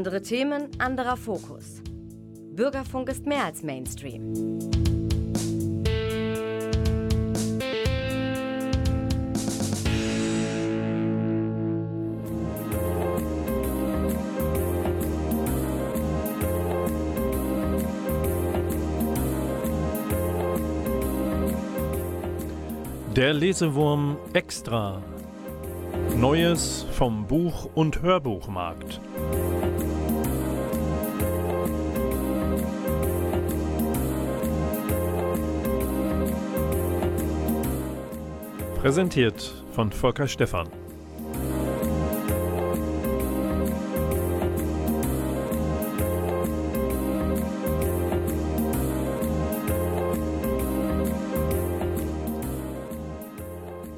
Andere Themen, anderer Fokus. Bürgerfunk ist mehr als Mainstream. Der Lesewurm Extra. Neues vom Buch- und Hörbuchmarkt. Präsentiert von Volker Stephan.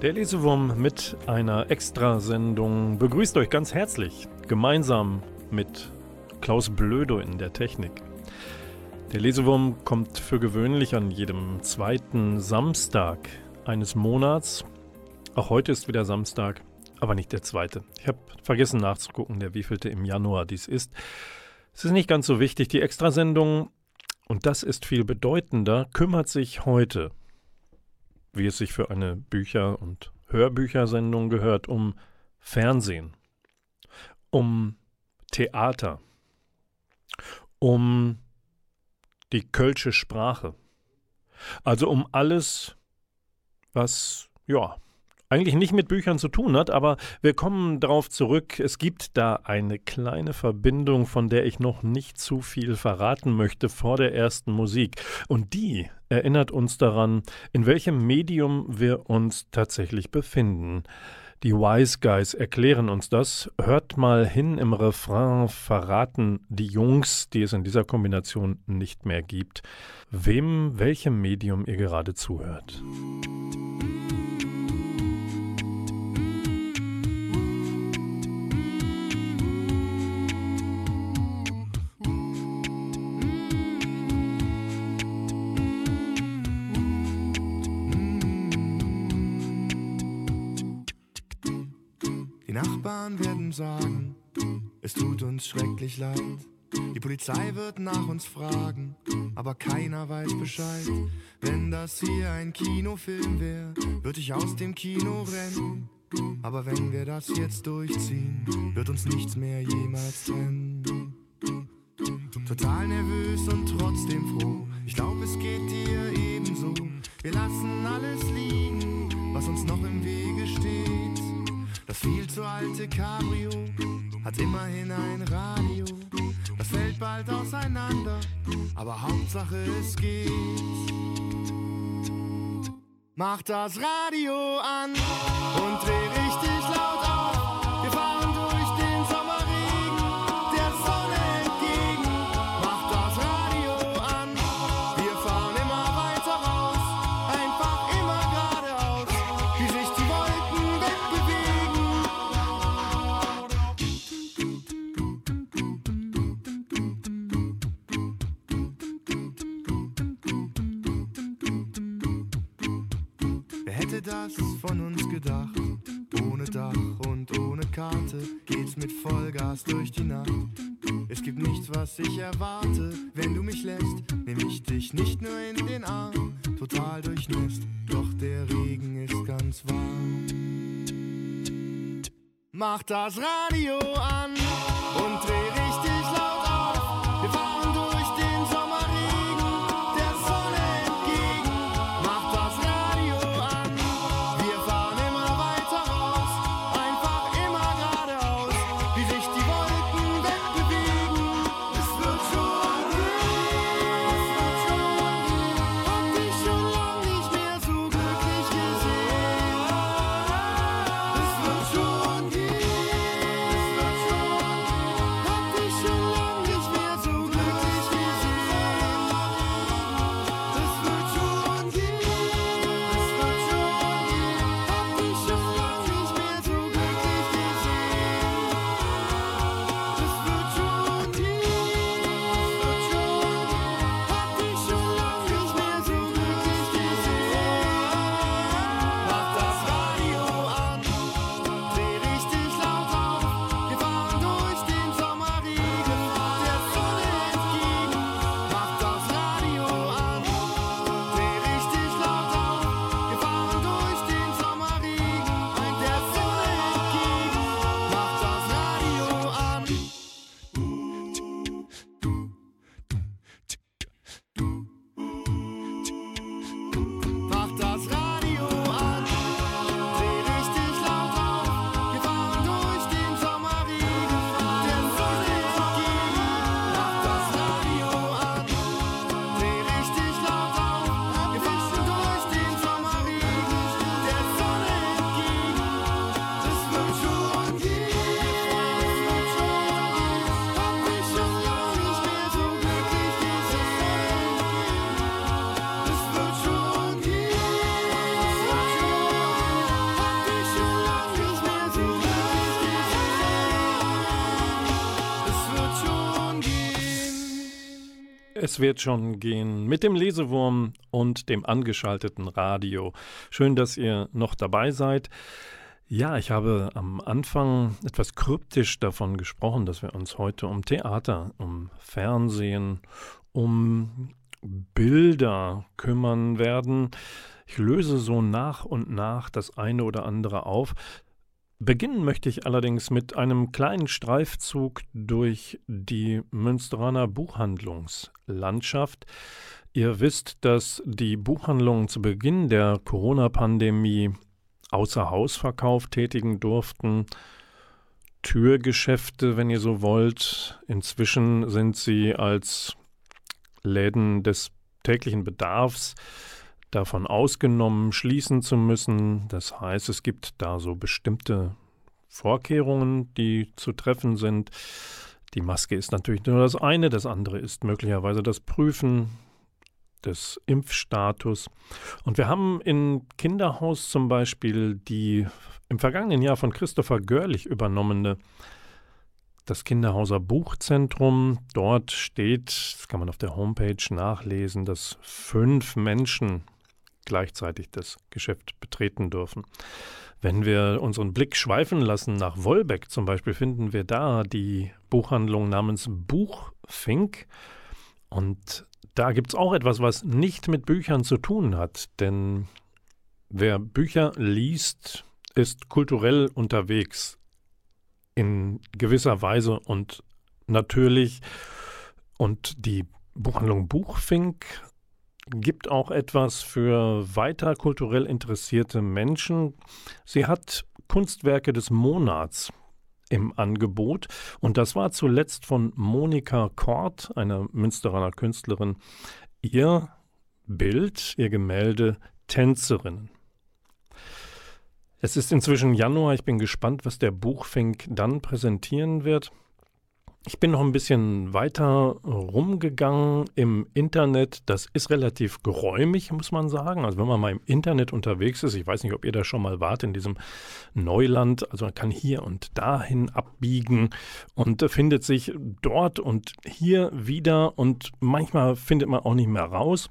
Der Lesewurm mit einer Extrasendung begrüßt euch ganz herzlich, gemeinsam mit Klaus Blödo in der Technik. Der Lesewurm kommt für gewöhnlich an jedem zweiten Samstag eines Monats. Auch heute ist wieder Samstag, aber nicht der zweite. Ich habe vergessen nachzugucken, der wievielte im Januar dies ist. Es ist nicht ganz so wichtig. Die Extrasendung, und das ist viel bedeutender, kümmert sich heute wie es sich für eine Bücher- und Hörbüchersendung gehört, um Fernsehen, um Theater, um die kölsche Sprache. Also um alles, was, ja, eigentlich nicht mit Büchern zu tun hat, aber wir kommen darauf zurück. Es gibt da eine kleine Verbindung, von der ich noch nicht zu viel verraten möchte vor der ersten Musik. Und die erinnert uns daran, in welchem Medium wir uns tatsächlich befinden. Die Wise Guys erklären uns das. Hört mal hin im Refrain verraten die Jungs, die es in dieser Kombination nicht mehr gibt, wem welchem Medium ihr gerade zuhört. Sagen, es tut uns schrecklich leid. Die Polizei wird nach uns fragen, aber keiner weiß Bescheid. Wenn das hier ein Kinofilm wäre, würde ich aus dem Kino rennen. Aber wenn wir das jetzt durchziehen, wird uns nichts mehr jemals trennen. Total nervös und trotzdem froh. Ich glaube, es geht dir ebenso. Wir lassen alles liegen, was uns noch im Wege steht. Das viel zu alte Cabrio hat immerhin ein Radio. Das fällt bald auseinander, aber Hauptsache es geht. Mach das Radio an und dreh richtig laut auf. Ich erwarte. Wenn du mich lässt, nehm ich dich nicht nur in den Arm. Total durchnässt, doch der Regen ist ganz warm. Mach das Radio an Es wird schon gehen mit dem Lesewurm und dem angeschalteten Radio. Schön, dass ihr noch dabei seid. Ja, ich habe am Anfang etwas kryptisch davon gesprochen, dass wir uns heute um Theater, um Fernsehen, um Bilder kümmern werden. Ich löse so nach und nach das eine oder andere auf. Beginnen möchte ich allerdings mit einem kleinen Streifzug durch die Münsteraner Buchhandlungslandschaft. Ihr wisst, dass die Buchhandlungen zu Beginn der Corona-Pandemie außer Hausverkauf tätigen durften. Türgeschäfte, wenn ihr so wollt. Inzwischen sind sie als Läden des täglichen Bedarfs davon ausgenommen, schließen zu müssen. Das heißt, es gibt da so bestimmte Vorkehrungen, die zu treffen sind. Die Maske ist natürlich nur das eine, das andere ist möglicherweise das Prüfen des Impfstatus. Und wir haben in Kinderhaus zum Beispiel die im vergangenen Jahr von Christopher Görlich übernommene das Kinderhauser Buchzentrum. Dort steht, das kann man auf der Homepage nachlesen, dass fünf Menschen gleichzeitig das Geschäft betreten dürfen. Wenn wir unseren Blick schweifen lassen nach Wolbeck zum Beispiel, finden wir da die Buchhandlung namens Buchfink. Und da gibt es auch etwas, was nicht mit Büchern zu tun hat. Denn wer Bücher liest, ist kulturell unterwegs in gewisser Weise und natürlich. Und die Buchhandlung Buchfink gibt auch etwas für weiter kulturell interessierte Menschen. Sie hat Kunstwerke des Monats im Angebot und das war zuletzt von Monika Kort, einer Münsteraner Künstlerin, ihr Bild, ihr Gemälde Tänzerinnen. Es ist inzwischen Januar, ich bin gespannt, was der Buchfink dann präsentieren wird. Ich bin noch ein bisschen weiter rumgegangen im Internet. Das ist relativ geräumig, muss man sagen. Also wenn man mal im Internet unterwegs ist, ich weiß nicht, ob ihr da schon mal wart in diesem Neuland, also man kann hier und dahin abbiegen und findet sich dort und hier wieder und manchmal findet man auch nicht mehr raus.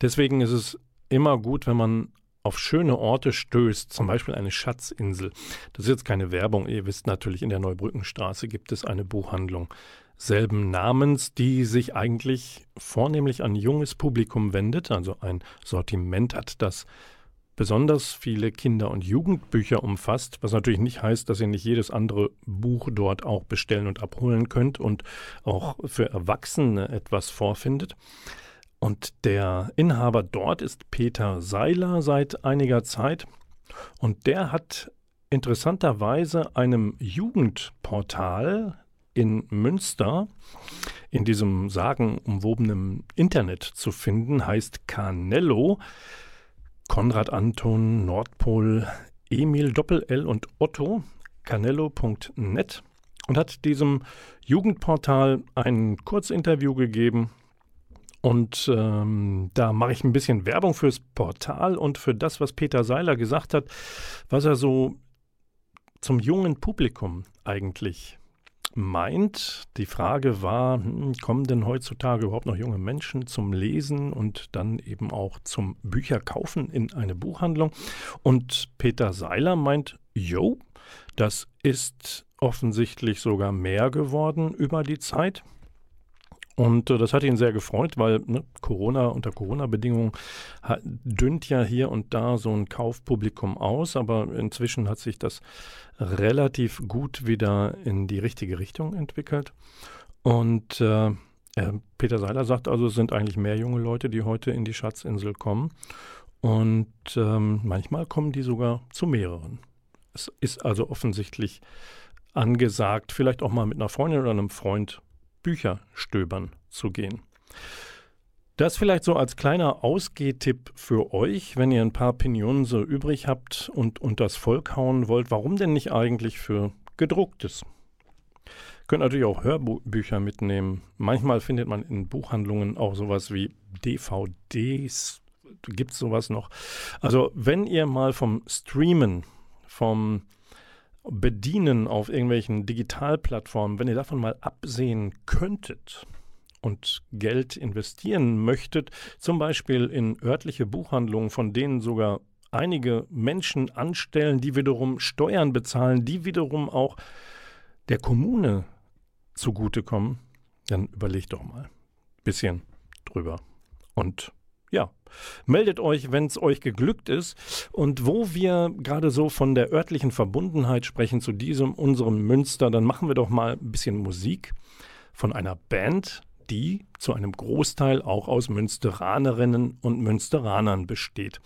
Deswegen ist es immer gut, wenn man auf schöne Orte stößt, zum Beispiel eine Schatzinsel. Das ist jetzt keine Werbung. Ihr wisst natürlich, in der Neubrückenstraße gibt es eine Buchhandlung selben Namens, die sich eigentlich vornehmlich an junges Publikum wendet, also ein Sortiment hat, das besonders viele Kinder- und Jugendbücher umfasst, was natürlich nicht heißt, dass ihr nicht jedes andere Buch dort auch bestellen und abholen könnt und auch für Erwachsene etwas vorfindet. Und der Inhaber dort ist Peter Seiler seit einiger Zeit. Und der hat interessanterweise einem Jugendportal in Münster in diesem sagenumwobenen Internet zu finden, heißt Canello. Konrad Anton, Nordpol, Emil Doppel-L und Otto, canello.net und hat diesem Jugendportal ein Kurzinterview gegeben und ähm, da mache ich ein bisschen Werbung fürs Portal und für das, was Peter Seiler gesagt hat, was er so zum jungen Publikum eigentlich meint. Die Frage war, hm, kommen denn heutzutage überhaupt noch junge Menschen zum Lesen und dann eben auch zum Bücherkaufen in eine Buchhandlung? Und Peter Seiler meint, jo, das ist offensichtlich sogar mehr geworden über die Zeit. Und äh, das hat ihn sehr gefreut, weil ne, Corona unter Corona-Bedingungen dünnt ja hier und da so ein Kaufpublikum aus, aber inzwischen hat sich das relativ gut wieder in die richtige Richtung entwickelt. Und äh, Peter Seiler sagt also, es sind eigentlich mehr junge Leute, die heute in die Schatzinsel kommen. Und ähm, manchmal kommen die sogar zu mehreren. Es ist also offensichtlich angesagt, vielleicht auch mal mit einer Freundin oder einem Freund Bücher stöbern zu gehen. Das vielleicht so als kleiner Ausgehtipp für euch, wenn ihr ein paar Pinionen so übrig habt und, das Volk hauen wollt. Warum denn nicht eigentlich für gedrucktes? Könnt natürlich auch Hörbücher mitnehmen. Manchmal findet man in Buchhandlungen auch sowas wie DVDs. Gibt es sowas noch? Also, wenn ihr mal vom Streamen, vom bedienen auf irgendwelchen Digitalplattformen, wenn ihr davon mal absehen könntet und Geld investieren möchtet, zum Beispiel in örtliche Buchhandlungen, von denen sogar einige Menschen anstellen, die wiederum Steuern bezahlen, die wiederum auch der Kommune zugutekommen, dann überlegt doch mal ein bisschen drüber. Und ja, meldet euch, wenn es euch geglückt ist. Und wo wir gerade so von der örtlichen Verbundenheit sprechen zu diesem, unserem Münster, dann machen wir doch mal ein bisschen Musik von einer Band, die zu einem Großteil auch aus Münsteranerinnen und Münsteranern besteht.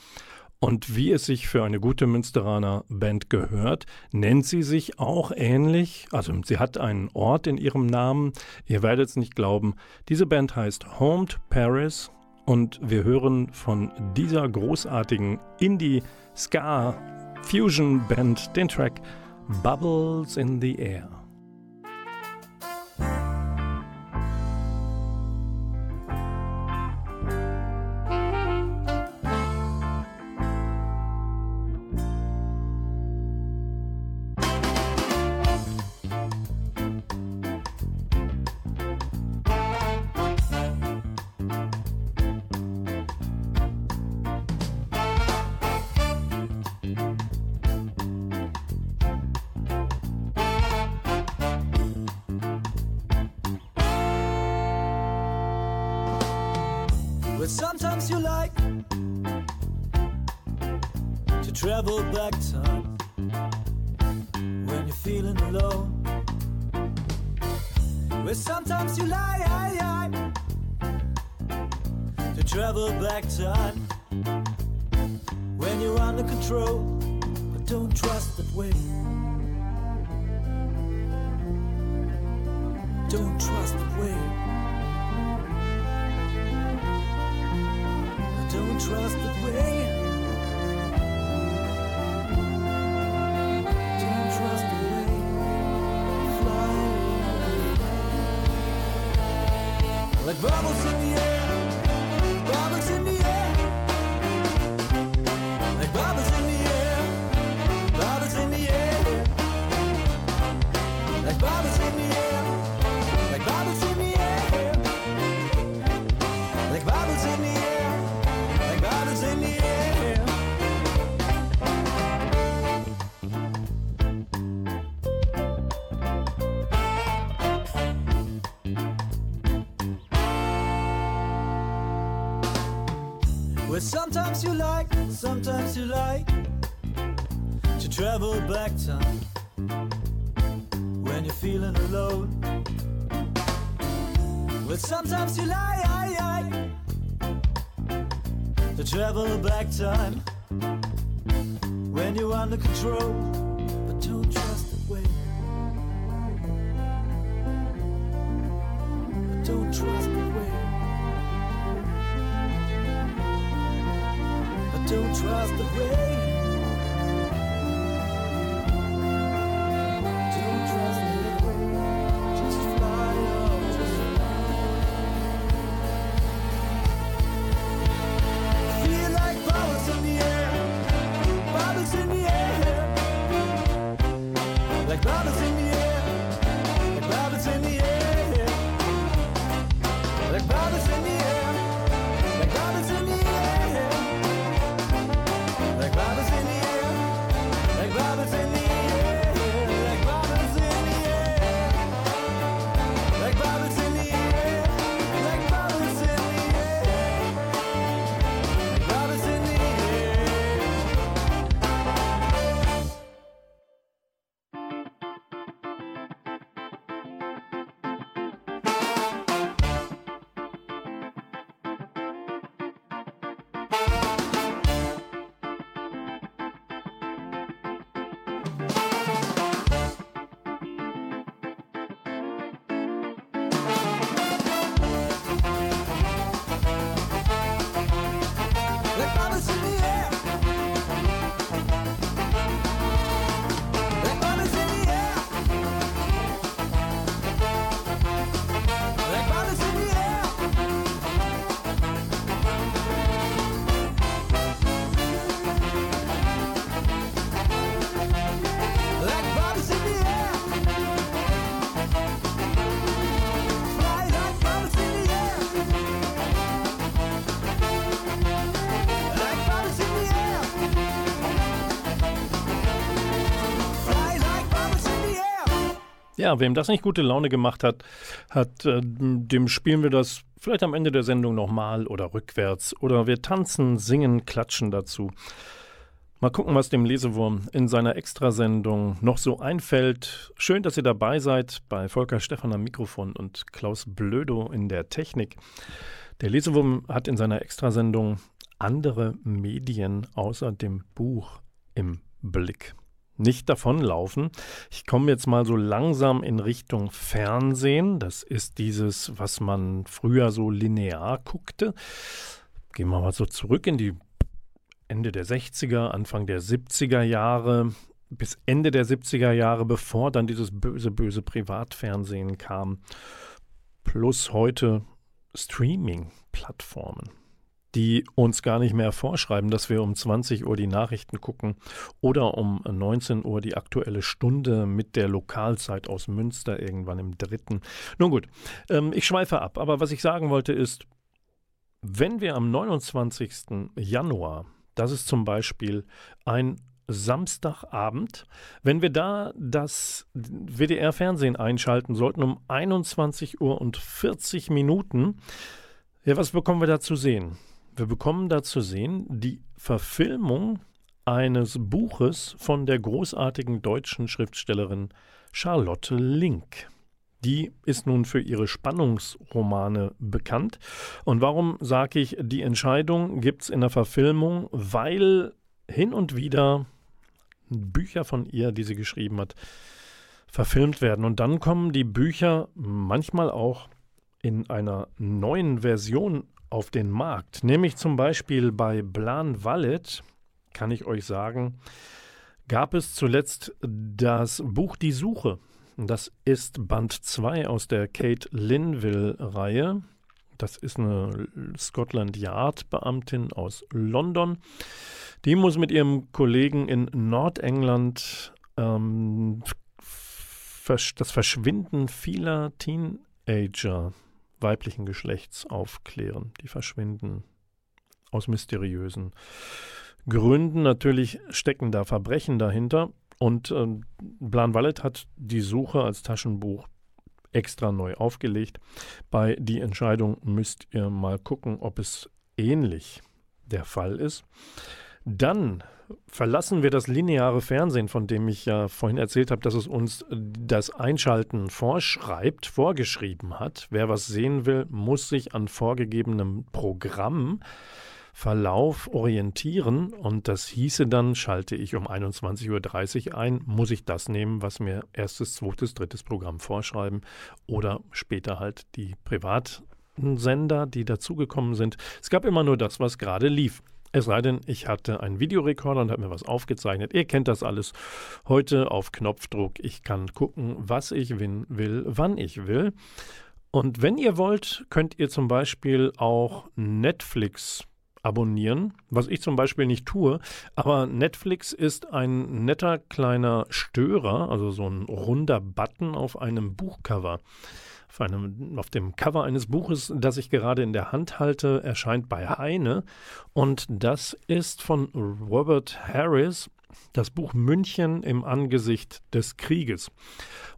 Und wie es sich für eine gute Münsteraner Band gehört, nennt sie sich auch ähnlich. Also sie hat einen Ort in ihrem Namen. Ihr werdet es nicht glauben. Diese Band heißt Homed Paris und wir hören von dieser großartigen Indie-Ska-Fusion-Band den Track Bubbles in the Air. Sometimes you like to travel back time. Sometimes you like to travel back time when you're feeling alone. Well, sometimes you like, to travel back time when you're under control, Ja, wem das nicht gute Laune gemacht hat, hat äh, dem spielen wir das vielleicht am Ende der Sendung nochmal oder rückwärts oder wir tanzen, singen, klatschen dazu. Mal gucken, was dem Lesewurm in seiner Extrasendung noch so einfällt. Schön, dass ihr dabei seid bei Volker Stephan am Mikrofon und Klaus Blödo in der Technik. Der Lesewurm hat in seiner Extrasendung andere Medien außer dem Buch im Blick. Nicht davonlaufen. Ich komme jetzt mal so langsam in Richtung Fernsehen. Das ist dieses, was man früher so linear guckte. Gehen wir mal so zurück in die Ende der 60er, Anfang der 70er Jahre, bis Ende der 70er Jahre, bevor dann dieses böse, böse Privatfernsehen kam, plus heute Streaming-Plattformen, die uns gar nicht mehr vorschreiben, dass wir um 20 Uhr die Nachrichten gucken oder um 19 Uhr die aktuelle Stunde mit der Lokalzeit aus Münster irgendwann im dritten. Nun gut, ähm, ich schweife ab, aber was ich sagen wollte ist, wenn wir am 29. Januar das ist zum Beispiel ein Samstagabend. Wenn wir da das WDR-Fernsehen einschalten sollten um 21 Uhr und 40 Minuten, ja, was bekommen wir da zu sehen? Wir bekommen da zu sehen die Verfilmung eines Buches von der großartigen deutschen Schriftstellerin Charlotte Link. Die ist nun für ihre Spannungsromane bekannt. Und warum sage ich, die Entscheidung gibt es in der Verfilmung? Weil hin und wieder Bücher von ihr, die sie geschrieben hat, verfilmt werden. Und dann kommen die Bücher manchmal auch in einer neuen Version auf den Markt. Nämlich zum Beispiel bei Blan Wallet, kann ich euch sagen, gab es zuletzt das Buch Die Suche das ist Band 2 aus der Kate Linville-Reihe. Das ist eine Scotland Yard-Beamtin aus London. Die muss mit ihrem Kollegen in Nordengland ähm, das Verschwinden vieler Teenager weiblichen Geschlechts aufklären. Die verschwinden aus mysteriösen Gründen. Natürlich stecken da Verbrechen dahinter. Und äh, Blan Wallet hat die Suche als Taschenbuch extra neu aufgelegt. Bei die Entscheidung müsst ihr mal gucken, ob es ähnlich der Fall ist. Dann verlassen wir das lineare Fernsehen, von dem ich ja vorhin erzählt habe, dass es uns das Einschalten vorschreibt, vorgeschrieben hat. Wer was sehen will, muss sich an vorgegebenem Programm Verlauf orientieren und das hieße dann, schalte ich um 21.30 Uhr ein, muss ich das nehmen, was mir erstes, zweites, drittes Programm vorschreiben oder später halt die privaten Sender, die dazugekommen sind. Es gab immer nur das, was gerade lief. Es sei denn, ich hatte einen Videorekorder und habe mir was aufgezeichnet. Ihr kennt das alles heute auf Knopfdruck. Ich kann gucken, was ich will, wann ich will. Und wenn ihr wollt, könnt ihr zum Beispiel auch Netflix abonnieren, was ich zum Beispiel nicht tue. Aber Netflix ist ein netter kleiner Störer, also so ein runder Button auf einem Buchcover. Auf, einem, auf dem Cover eines Buches, das ich gerade in der Hand halte, erscheint bei Heine. Und das ist von Robert Harris das Buch München im Angesicht des Krieges.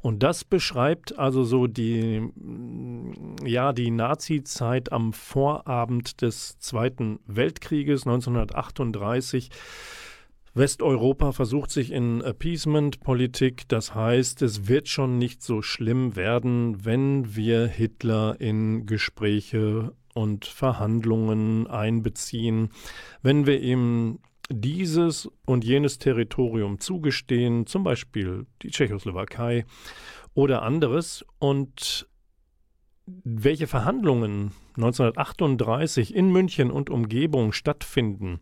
Und das beschreibt also so die, ja, die Nazi-Zeit am Vorabend des Zweiten Weltkrieges 1938. Westeuropa versucht sich in Appeasement-Politik, das heißt, es wird schon nicht so schlimm werden, wenn wir Hitler in Gespräche und Verhandlungen einbeziehen, wenn wir ihm dieses und jenes Territorium zugestehen, zum Beispiel die Tschechoslowakei oder anderes. Und welche Verhandlungen 1938 in München und Umgebung stattfinden,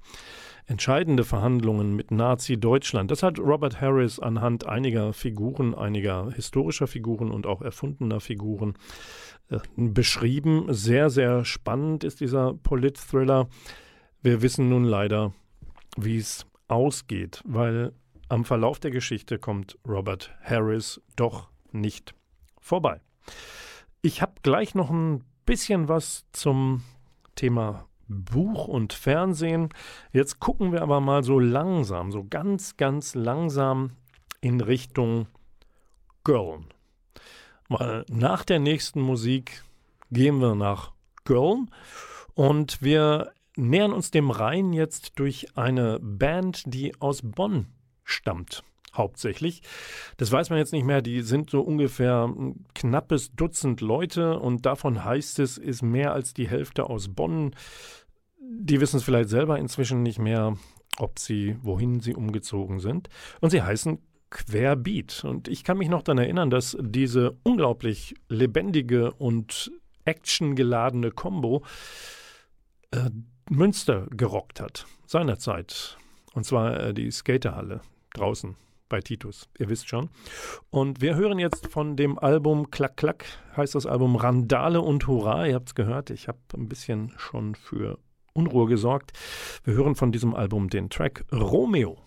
entscheidende Verhandlungen mit Nazi-Deutschland. Das hat Robert Harris anhand einiger Figuren, einiger historischer Figuren und auch erfundener Figuren äh, beschrieben. Sehr, sehr spannend ist dieser Polit-Thriller. Wir wissen nun leider, wie es ausgeht, weil am Verlauf der Geschichte kommt Robert Harris doch nicht vorbei. Ich habe gleich noch ein bisschen was zum Thema Buch und Fernsehen. Jetzt gucken wir aber mal so langsam, so ganz, ganz langsam in Richtung Girl. weil nach der nächsten Musik gehen wir nach Köln und wir nähern uns dem Rhein jetzt durch eine Band, die aus Bonn stammt hauptsächlich. Das weiß man jetzt nicht mehr. Die sind so ungefähr ein knappes Dutzend Leute und davon heißt es, ist mehr als die Hälfte aus Bonn. Die wissen es vielleicht selber inzwischen nicht mehr, ob sie, wohin sie umgezogen sind. Und sie heißen Querbeat. Und ich kann mich noch daran erinnern, dass diese unglaublich lebendige und actiongeladene Combo äh, Münster gerockt hat, seinerzeit. Und zwar äh, die Skaterhalle draußen bei Titus. Ihr wisst schon. Und wir hören jetzt von dem Album Klack Klack, heißt das Album Randale und Hurra. Ihr habt es gehört, ich habe ein bisschen schon für Unruhe gesorgt. Wir hören von diesem Album den Track Romeo.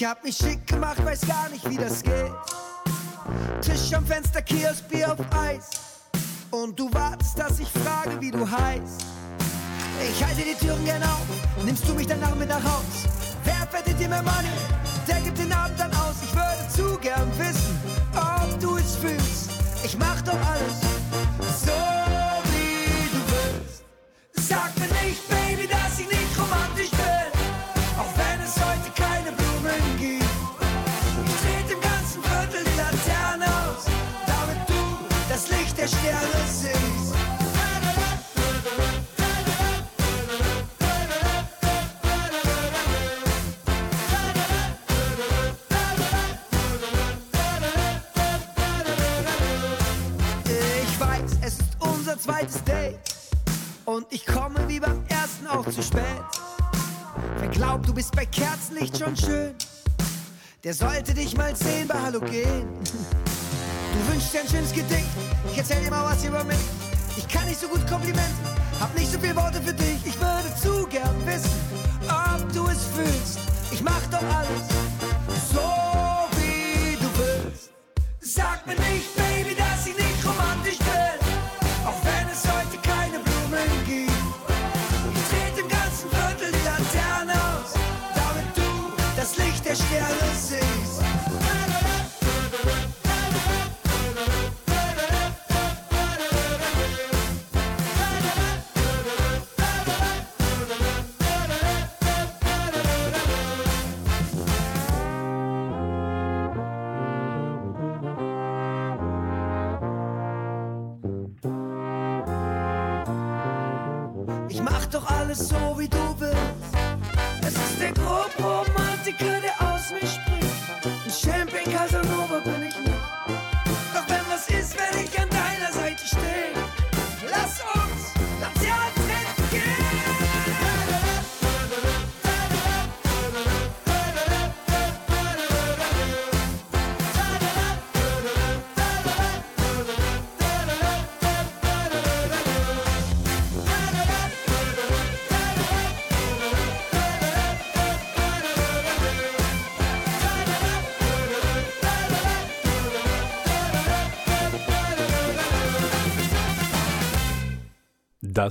Ich hab mich schick gemacht, weiß gar nicht, wie das geht. Tisch am Fenster, Kiosk, Bier auf Eis. Und du wartest, dass ich frage, wie du heißt. Ich halte die Türen gern auf, nimmst du mich dann nach mit nach Haus? Wer verdient dir mehr Money? Der gibt den Abend dann aus. Ich würde zu gern wissen, ob du es fühlst. Ich mach doch alles der sollte dich mal sehen bei Halogen. Du wünschst dir ein schönes Gedicht, ich erzähl dir mal was über mich. Ich kann nicht so gut Komplimente, hab nicht so viele Worte für dich. Ich würde zu gern wissen, ob du es fühlst. Ich mach doch alles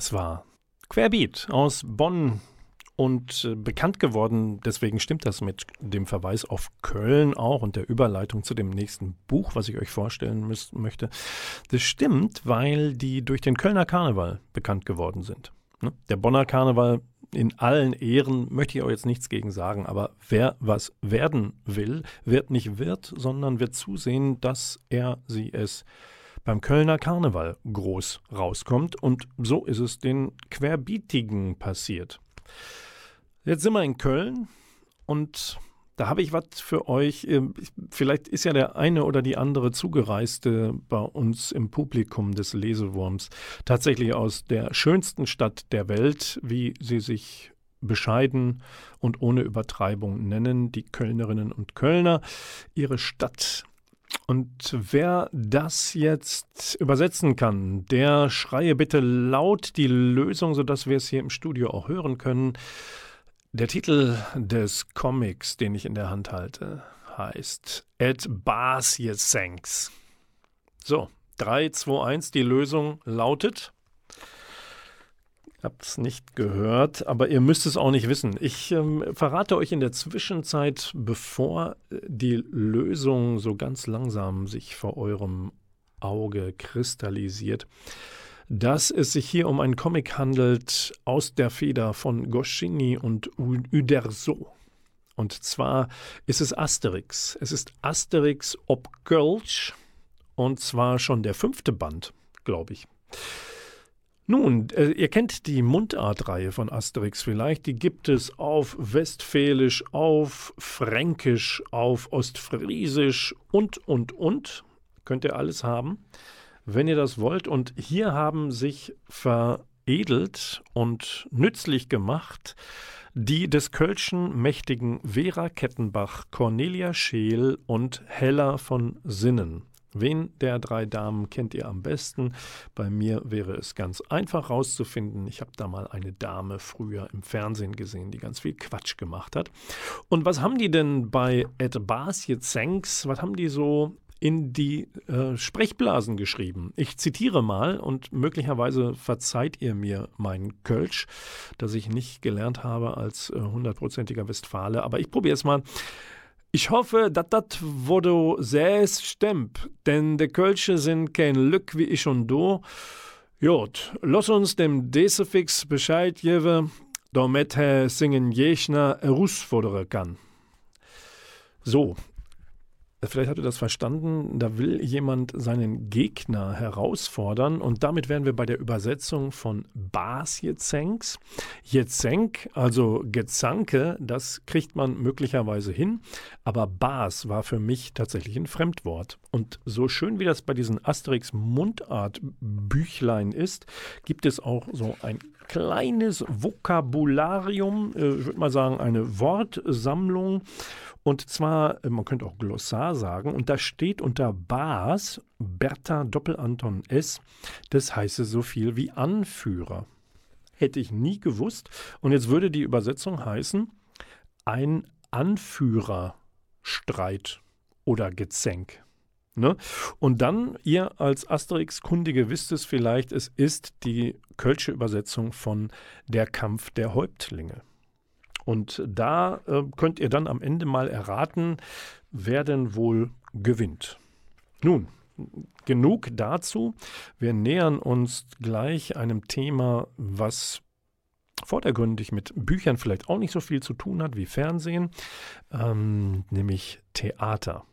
Das war Querbeat aus Bonn und äh, bekannt geworden, deswegen stimmt das mit dem Verweis auf Köln auch und der Überleitung zu dem nächsten Buch, was ich euch vorstellen müß, möchte. Das stimmt, weil die durch den Kölner Karneval bekannt geworden sind. Ne? Der Bonner Karneval in allen Ehren möchte ich auch jetzt nichts gegen sagen, aber wer was werden will, wird nicht wird, sondern wird zusehen, dass er sie es beim Kölner Karneval groß rauskommt. Und so ist es den Querbietigen passiert. Jetzt sind wir in Köln und da habe ich was für euch. Ähm, Vielleicht ist ja der eine oder die andere Zugereiste bei uns im Publikum des Lesewurms tatsächlich aus der schönsten Stadt der Welt, wie sie sich bescheiden und ohne Übertreibung nennen, die Kölnerinnen und Kölner. Ihre Stadt und wer das jetzt übersetzen kann, der schreie bitte laut die Lösung, sodass wir es hier im Studio auch hören können. Der Titel des Comics, den ich in der Hand halte, heißt Ed Bas Thanks. So, 3, 2, 1, die Lösung lautet. Habt es nicht gehört, aber ihr müsst es auch nicht wissen. Ich ähm, verrate euch in der Zwischenzeit, bevor die Lösung so ganz langsam sich vor eurem Auge kristallisiert, dass es sich hier um einen Comic handelt aus der Feder von Goscinny und Uderzo. Und zwar ist es Asterix. Es ist Asterix ob Gölsch und zwar schon der fünfte Band, glaube ich. Nun, äh, ihr kennt die Mundartreihe von Asterix vielleicht. Die gibt es auf Westfälisch, auf Fränkisch, auf Ostfriesisch und, und, und. Könnt ihr alles haben, wenn ihr das wollt. Und hier haben sich veredelt und nützlich gemacht die des Kölschen mächtigen Vera Kettenbach, Cornelia Scheel und Hella von Sinnen. Wen der drei Damen kennt ihr am besten? Bei mir wäre es ganz einfach rauszufinden. Ich habe da mal eine Dame früher im Fernsehen gesehen, die ganz viel Quatsch gemacht hat. Und was haben die denn bei Ed Basje Zenks, was haben die so in die äh, Sprechblasen geschrieben. Ich zitiere mal und möglicherweise verzeiht ihr mir mein Kölsch, das ich nicht gelernt habe als äh, hundertprozentiger äh, Westfale, aber ich probiere es mal. Ich hoffe, dass das, wo du säst, stimmt, denn de Kölsche sind kein Lück wie ich und du. Jod, lass uns dem Desefix Bescheid geben, damit er singen Jechner herausfordern kann. So, Vielleicht habt ihr das verstanden, da will jemand seinen Gegner herausfordern und damit wären wir bei der Übersetzung von Bas Jezenks. Jezenk, also Gezanke, das kriegt man möglicherweise hin, aber Bas war für mich tatsächlich ein Fremdwort. Und so schön wie das bei diesen Asterix Mundart Büchlein ist, gibt es auch so ein kleines Vokabularium, äh, ich würde mal sagen eine Wortsammlung und zwar, äh, man könnte auch Glossar sagen, und da steht unter Bas, Bertha Doppelanton S, das heiße so viel wie Anführer. Hätte ich nie gewusst. Und jetzt würde die Übersetzung heißen, ein Anführerstreit oder Gezänk. Ne? Und dann, ihr als Asterix-Kundige wisst es vielleicht, es ist die kölsche Übersetzung von Der Kampf der Häuptlinge. Und da äh, könnt ihr dann am Ende mal erraten, wer denn wohl gewinnt. Nun, genug dazu. Wir nähern uns gleich einem Thema, was vordergründig mit Büchern vielleicht auch nicht so viel zu tun hat wie Fernsehen, ähm, nämlich Theater.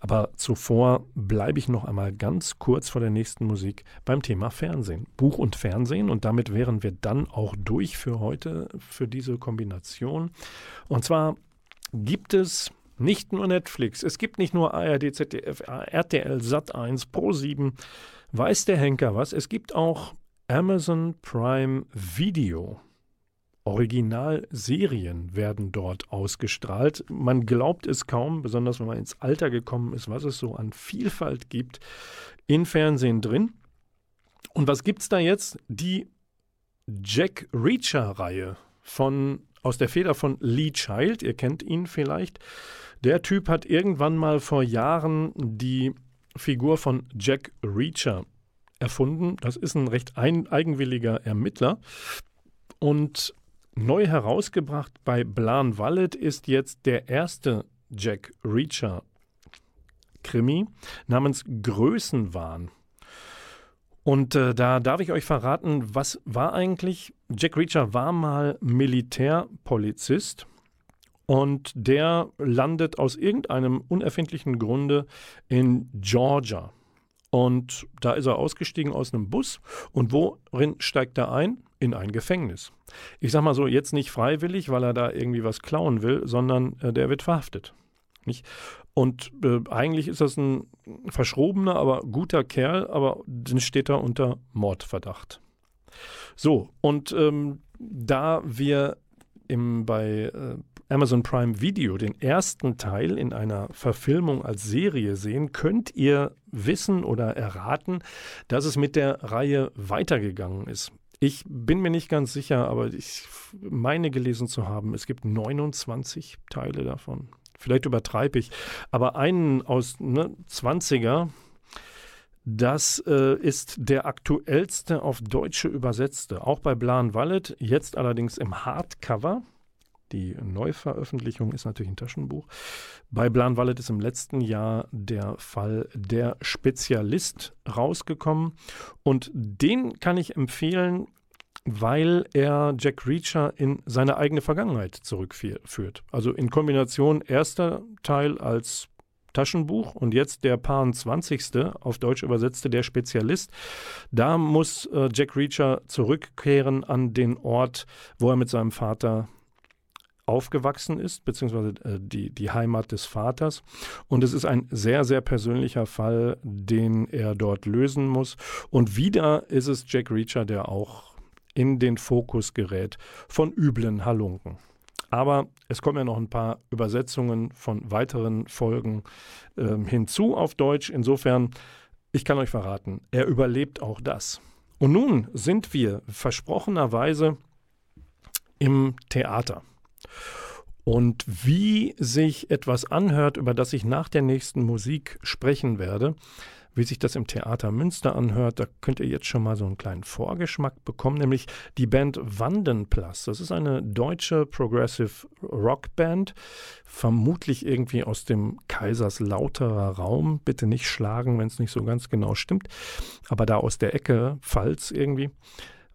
Aber zuvor bleibe ich noch einmal ganz kurz vor der nächsten Musik beim Thema Fernsehen. Buch und Fernsehen und damit wären wir dann auch durch für heute, für diese Kombination. Und zwar gibt es nicht nur Netflix, es gibt nicht nur ARD, ZDF, RTL, Sat1, Pro7, weiß der Henker was, es gibt auch Amazon Prime Video. Originalserien werden dort ausgestrahlt. Man glaubt es kaum, besonders wenn man ins Alter gekommen ist, was es so an Vielfalt gibt in Fernsehen drin. Und was gibt es da jetzt? Die Jack Reacher-Reihe von aus der Feder von Lee Child. Ihr kennt ihn vielleicht. Der Typ hat irgendwann mal vor Jahren die Figur von Jack Reacher erfunden. Das ist ein recht eigenwilliger Ermittler. Und Neu herausgebracht bei Blan Wallet ist jetzt der erste Jack Reacher Krimi namens Größenwahn. Und äh, da darf ich euch verraten, was war eigentlich? Jack Reacher war mal Militärpolizist und der landet aus irgendeinem unerfindlichen Grunde in Georgia. Und da ist er ausgestiegen aus einem Bus. Und worin steigt er ein? In ein Gefängnis. Ich sag mal so, jetzt nicht freiwillig, weil er da irgendwie was klauen will, sondern äh, der wird verhaftet. Nicht? Und äh, eigentlich ist das ein verschrobener, aber guter Kerl, aber dann steht er unter Mordverdacht. So, und ähm, da wir im, bei äh, Amazon Prime Video den ersten Teil in einer Verfilmung als Serie sehen, könnt ihr wissen oder erraten, dass es mit der Reihe weitergegangen ist. Ich bin mir nicht ganz sicher, aber ich meine gelesen zu haben, es gibt 29 Teile davon. Vielleicht übertreibe ich, aber einen aus ne, 20er, Das äh, ist der aktuellste auf Deutsche übersetzte, auch bei Blan Wallet, jetzt allerdings im Hardcover. Die Neuveröffentlichung ist natürlich ein Taschenbuch. Bei Blan Wallet ist im letzten Jahr der Fall Der Spezialist rausgekommen und den kann ich empfehlen, weil er Jack Reacher in seine eigene Vergangenheit zurückführt. Also in Kombination erster Teil als Taschenbuch und jetzt der Paar 20. auf Deutsch übersetzte Der Spezialist. Da muss äh, Jack Reacher zurückkehren an den Ort, wo er mit seinem Vater aufgewachsen ist, beziehungsweise äh, die, die Heimat des Vaters. Und es ist ein sehr, sehr persönlicher Fall, den er dort lösen muss. Und wieder ist es Jack Reacher, der auch in den Fokus gerät von üblen Halunken. Aber es kommen ja noch ein paar Übersetzungen von weiteren Folgen äh, hinzu auf Deutsch. Insofern, ich kann euch verraten, er überlebt auch das. Und nun sind wir versprochenerweise im Theater. Und wie sich etwas anhört, über das ich nach der nächsten Musik sprechen werde, wie sich das im Theater Münster anhört, da könnt ihr jetzt schon mal so einen kleinen Vorgeschmack bekommen, nämlich die Band Wandenplas. Das ist eine deutsche Progressive Rock Band, vermutlich irgendwie aus dem Kaiserslauterer Raum. Bitte nicht schlagen, wenn es nicht so ganz genau stimmt, aber da aus der Ecke Pfalz irgendwie.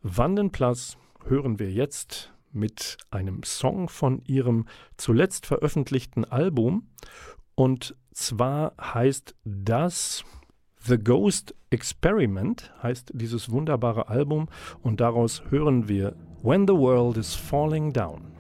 Wandenplas hören wir jetzt mit einem Song von ihrem zuletzt veröffentlichten Album. Und zwar heißt das The Ghost Experiment heißt dieses wunderbare Album und daraus hören wir When the World is Falling Down.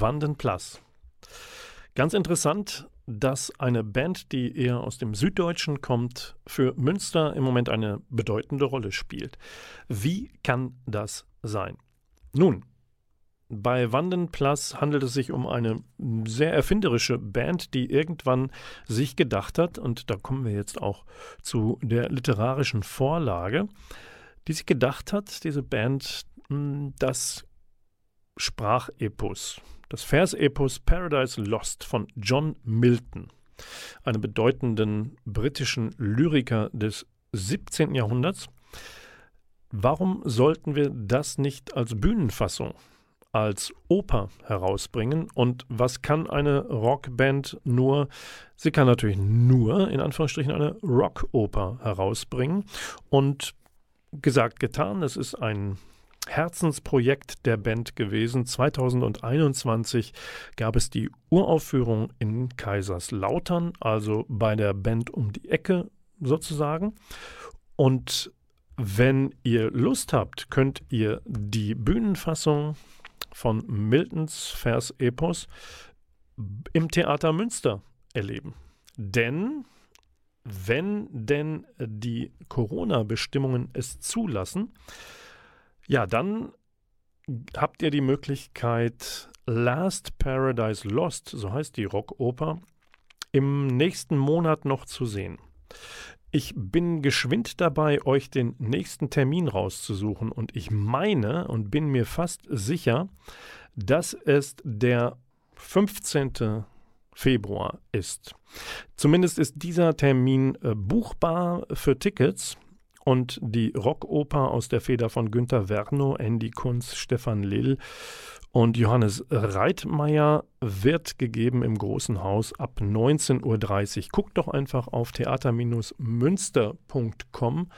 Vanden Plus. Ganz interessant, dass eine Band, die eher aus dem Süddeutschen kommt, für Münster im Moment eine bedeutende Rolle spielt. Wie kann das sein? Nun, bei Wandenplas handelt es sich um eine sehr erfinderische Band, die irgendwann sich gedacht hat, und da kommen wir jetzt auch zu der literarischen Vorlage, die sich gedacht hat, diese Band, hm, das Sprachepos, das Versepos Paradise Lost von John Milton, einem bedeutenden britischen Lyriker des 17. Jahrhunderts. Warum sollten wir das nicht als Bühnenfassung als Oper herausbringen. Und was kann eine Rockband nur? Sie kann natürlich nur, in Anführungsstrichen, eine Rockoper herausbringen. Und gesagt, getan, es ist ein Herzensprojekt der Band gewesen. 2021 gab es die Uraufführung in Kaiserslautern, also bei der Band um die Ecke sozusagen. Und wenn ihr Lust habt, könnt ihr die Bühnenfassung von Miltons Vers-Epos im Theater Münster erleben. Denn wenn denn die Corona-Bestimmungen es zulassen, ja, dann habt ihr die Möglichkeit, Last Paradise Lost, so heißt die Rockoper, im nächsten Monat noch zu sehen. Ich bin geschwind dabei, euch den nächsten Termin rauszusuchen und ich meine und bin mir fast sicher, dass es der 15. Februar ist. Zumindest ist dieser Termin äh, buchbar für Tickets und die Rockoper aus der Feder von Günter Werno, Andy Kunz, Stefan Lill und Johannes Reitmeier wird gegeben im Großen Haus ab 19.30 Uhr. Guckt doch einfach auf theater-münster.com,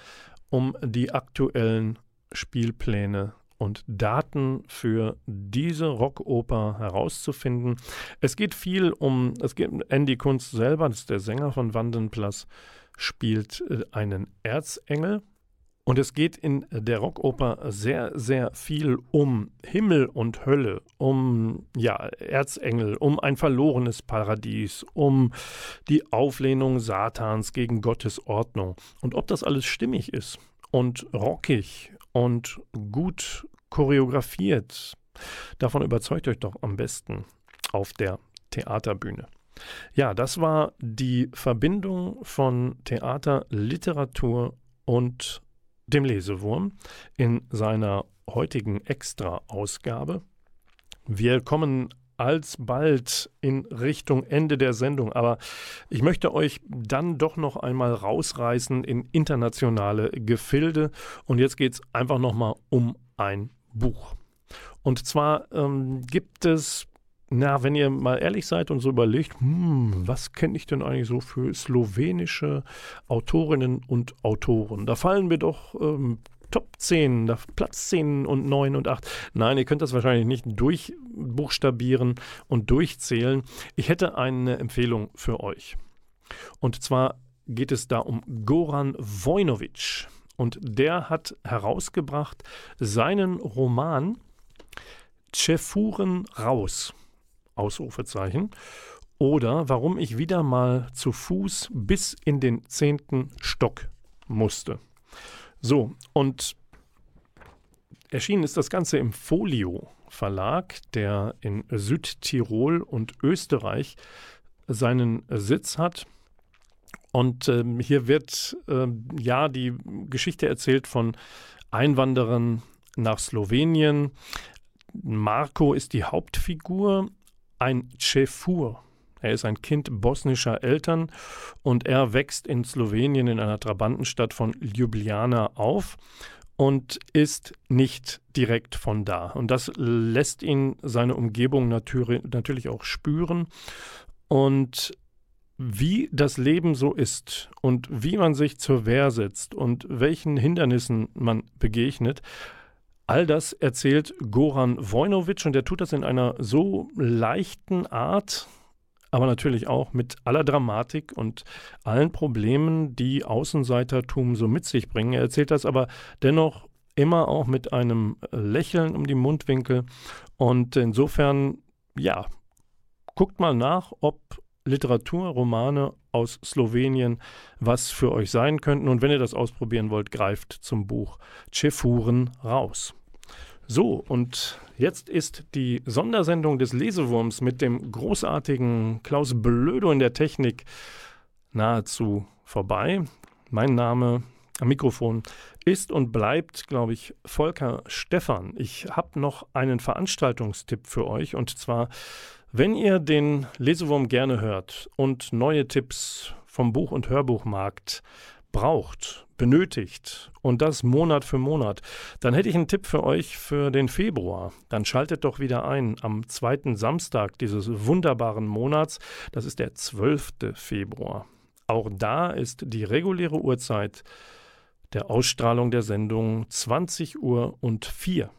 um die aktuellen Spielpläne und Daten für diese Rockoper herauszufinden. Es geht viel um, es geht Andy Kunz selber, das ist der Sänger von Wandenplatz, spielt äh, einen Erzengel und es geht in der Rockoper sehr, sehr viel um Himmel und Hölle, um ja, Erzengel, um ein verlorenes Paradies, um die Auflehnung Satans gegen Gottes Ordnung. Und ob das alles stimmig ist und rockig und gut choreografiert, davon überzeugt euch doch am besten auf der Theaterbühne. Ja, das war die Verbindung von Theater, Literatur und dem Lesewurm in seiner heutigen Extra-Ausgabe. Wir kommen alsbald in Richtung Ende der Sendung, aber ich möchte euch dann doch noch einmal rausreißen in internationale Gefilde und jetzt geht es einfach nochmal um ein Buch. Und zwar ähm, gibt es na, wenn ihr mal ehrlich seid und so überlegt, hm, was kenne ich denn eigentlich so für slowenische Autorinnen und Autoren? Da fallen mir doch ähm, Top 10, da Platz 10 und 9 und 8. Nein, ihr könnt das wahrscheinlich nicht durchbuchstabieren und durchzählen. Ich hätte eine Empfehlung für euch. Und zwar geht es da um Goran Vojnovic. Und der hat herausgebracht seinen Roman Chefuren raus. Ausrufezeichen. Oder warum ich wieder mal zu Fuß bis in den zehnten Stock musste. So, und erschienen ist das Ganze im Folio Verlag, der in Südtirol und Österreich seinen Sitz hat. Und ähm, hier wird ähm, ja die Geschichte erzählt von Einwanderern nach Slowenien. Marco ist die Hauptfigur ein Cefur. Er ist ein Kind bosnischer Eltern und er wächst in Slowenien in einer Trabantenstadt von Ljubljana auf und ist nicht direkt von da. Und das lässt ihn seine Umgebung natürlich auch spüren. Und wie das Leben so ist und wie man sich zur Wehr setzt und welchen Hindernissen man begegnet, All das erzählt Goran Vojnovic und er tut das in einer so leichten Art, aber natürlich auch mit aller Dramatik und allen Problemen, die Außenseitertum so mit sich bringen. Er erzählt das aber dennoch immer auch mit einem Lächeln um die Mundwinkel und insofern ja, guckt mal nach, ob Literatur, Romane aus Slowenien was für euch sein könnten. Und wenn ihr das ausprobieren wollt, greift zum Buch Chefuren raus. So, und jetzt ist die Sondersendung des Lesewurms mit dem großartigen Klaus Blödo in der Technik nahezu vorbei. Mein Name am Mikrofon ist und bleibt, glaube ich, Volker Stephan. Ich habe noch einen Veranstaltungstipp für euch und zwar, wenn ihr den Lesewurm gerne hört und neue Tipps vom Buch- und Hörbuchmarkt braucht, benötigt und das Monat für Monat, dann hätte ich einen Tipp für euch für den Februar. Dann schaltet doch wieder ein am zweiten Samstag dieses wunderbaren Monats. Das ist der 12. Februar. Auch da ist die reguläre Uhrzeit der Ausstrahlung der Sendung 20 Uhr und 4.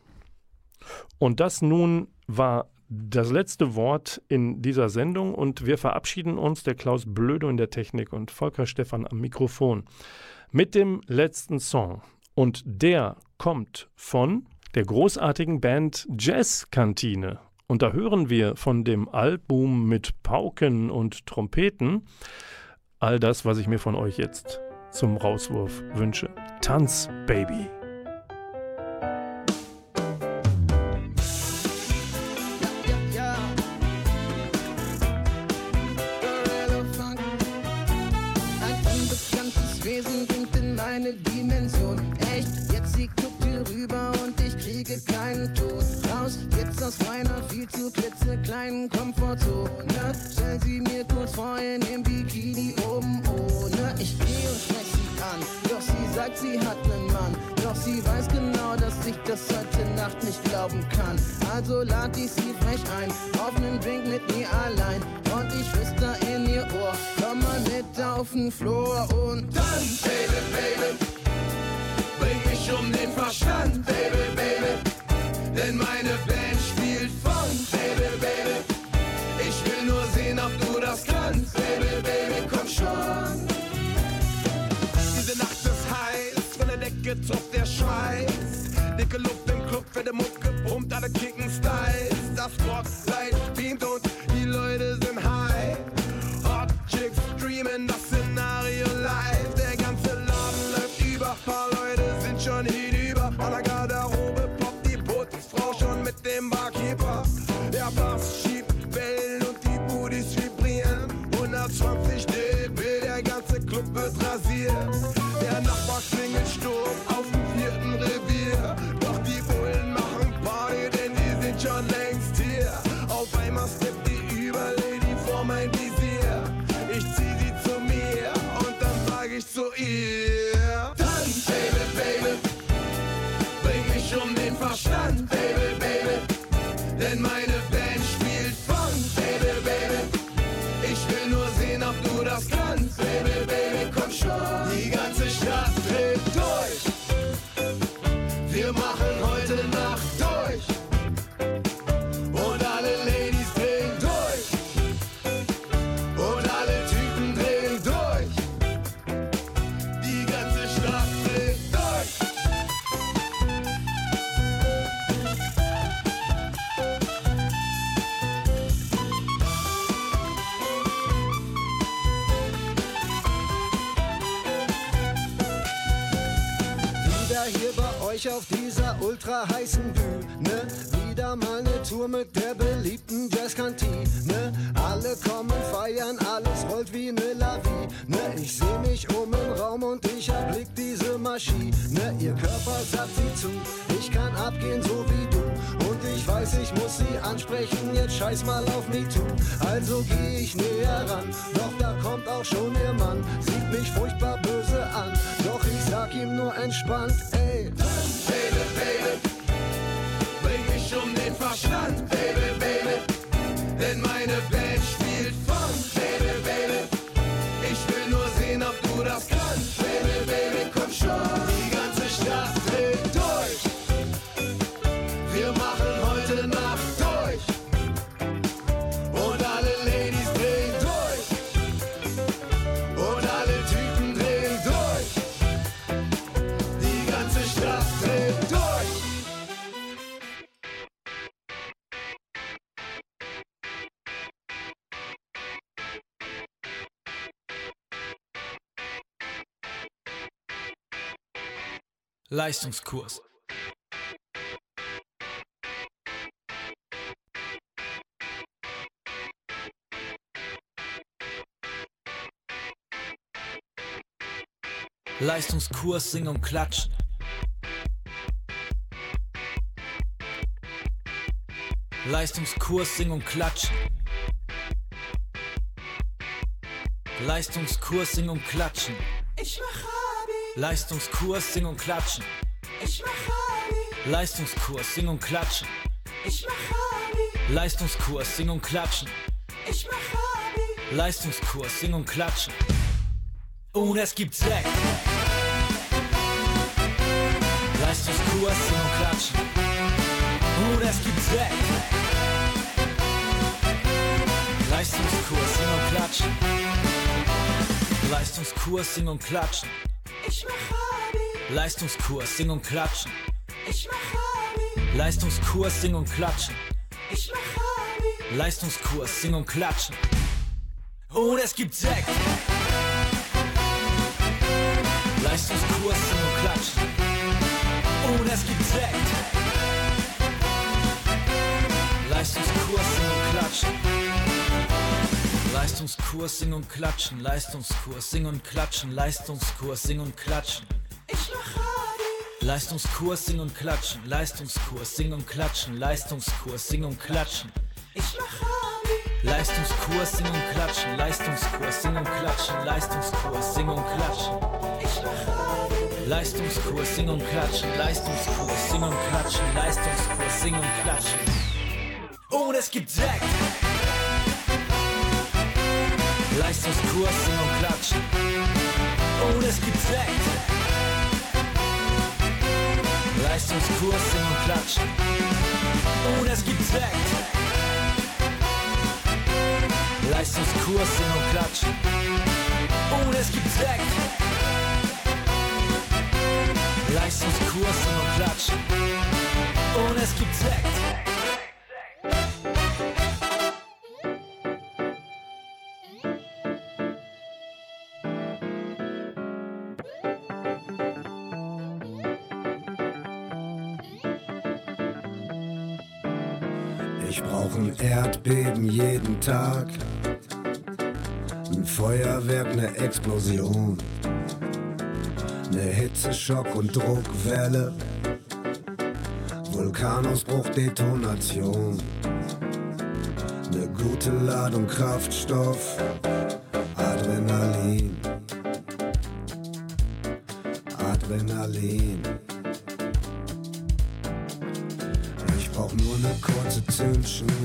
Und das nun war das letzte Wort in dieser Sendung und wir verabschieden uns, der Klaus Blödo in der Technik und Volker Stephan am Mikrofon, mit dem letzten Song. Und der kommt von der großartigen Band Jazzkantine. Und da hören wir von dem Album mit Pauken und Trompeten all das, was ich mir von euch jetzt zum Rauswurf wünsche. Tanz, Baby. Kriege keinen Tod. Raus, jetzt aus meiner viel zu klitzekleinen Komfortzone. Stell sie mir kurz vor in dem Bikini oben ohne. Ich gehe und sprech sie an, doch sie sagt, sie hat nen Mann. Doch sie weiß genau, dass ich das heute Nacht nicht glauben kann. Also lad ich sie frech ein, auf nen Drink mit mir allein. Und ich wüsste in ihr Ohr, komm mal mit auf den Flur und dann, Baby, Baby, bring mich um den Verstand, Baby, Baby. Denn meine Band spielt Funk, Baby, Baby. Ich will nur sehen, ob du das kannst, Baby, Baby, komm schon. Diese Nacht ist heiß, von der Decke tropft der Schweiß. Dicke Luft im Club, fette Mucke, brummt alle kicken Styles. Das Spotlight beamt und und ich erblick diese Maschine. Ihr Körper sagt sie zu, ich kann abgehen so wie du. Und ich weiß, ich muss sie ansprechen, jetzt scheiß mal auf me too. Also geh ich näher ran, doch da kommt auch schon ihr Mann. Sieht mich furchtbar böse an, doch ich sag ihm nur entspannt, ey. Baby, Baby, bring mich um den Verstand, Baby, Baby. Denn meine Band Leistungskurs. Leistungskurs, sing und klatschen. Leistungskurs, sing und klatschen. Leistungskurs, sing und klatschen. Ich mach Abi. Leistungskurs, sing und klatschen. Ich mach Abi. Leistungskurs, sing und klatschen. Ich mach Abi. Leistungskurs, sing und klatschen. Ich mach Abi. Leistungskurs, sing und klatschen. Und es gibt Sekt. Leistungskurs, sing und klatschen. Und es gibt Sekt. Leistungskurs, sing und klatschen. Leistungskurs, sing und klatschen. Ich mach Abi. Leistungskurs, sing und klatschen. Ich mach Abi. Leistungskurs, sing und klatschen. Ich mach Abi. Leistungskurs, sing und klatschen. Und es gibt Sekt. Leistungskurs, sing und klatschen. Und es gibt Sekt. Leistungskurs, sing und klatschen. Leistungskurs, sing und klatschen. Leistungskurs, sing und klatschen. Leistungskurs, sing und klatschen. Ich mach. Leistungskurs, sing und klatschen. Leistungskurs, sing und klatschen. Leistungskurs, sing und klatschen. Ich mach. Leistungskurs, sing und klatschen. Leistungskurs, sing und klatschen. Leistungskurs, sing und klatschen. Ich mach. Leistungskurs, sing und klatschen. Leistungskurs, sing und klatschen. Leistungskurs, sing und klatschen. Und es gibt Sekt. Leistungskurs, sing und klatschen. Und es gibt Sekt. Leistungskurs, sing und klatschen. Und es gibt Sekt. Leistungskurs, sing und klatschen. Und es gibt Sekt. Leistungskurs, sing und klatschen. Und es gibt Sekt. Ich brauch ein Erdbeben jeden Tag. Ein Feuerwerk, ne Explosion. Ne Hitzeschock und Druckwelle. Vulkanausbruch, Detonation. Ne gute Ladung Kraftstoff. Adrenalin. Adrenalin. Attention.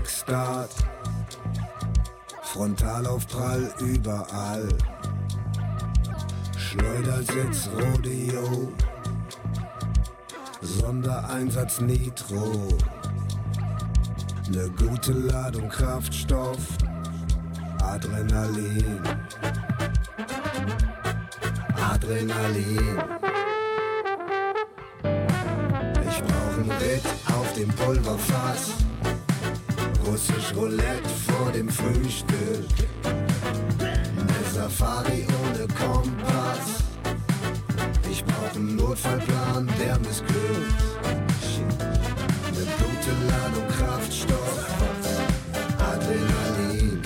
High-Speed-Kickstart. Frontalaufprall überall. Schleudersitz Rodeo. Sondereinsatz Nitro. Ne gute Ladung Kraftstoff. Adrenalin. Adrenalin. Ich brauch einen Ritt auf dem Pulverfass. Russisch Roulette vor dem Frühstück. Eine Safari ohne Kompass. Ich brauch einen Notfallplan, der missglückt. Eine gute Ladung Kraftstoff. Adrenalin.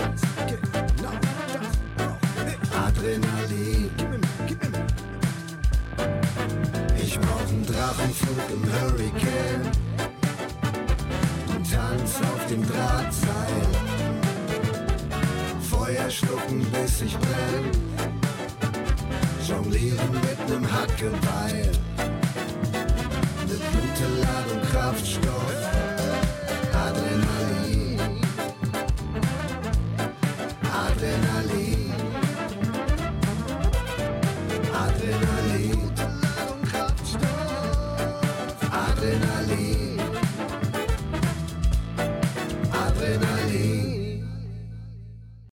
Adrenalin. Ich brauch einen Drachenflug im Hurricane. Tanz auf dem Drahtseil. Feuer schlucken, bis ich brenn. Jonglieren mit nem Hackgeweih. Eine gute Ladung Kraftstoff.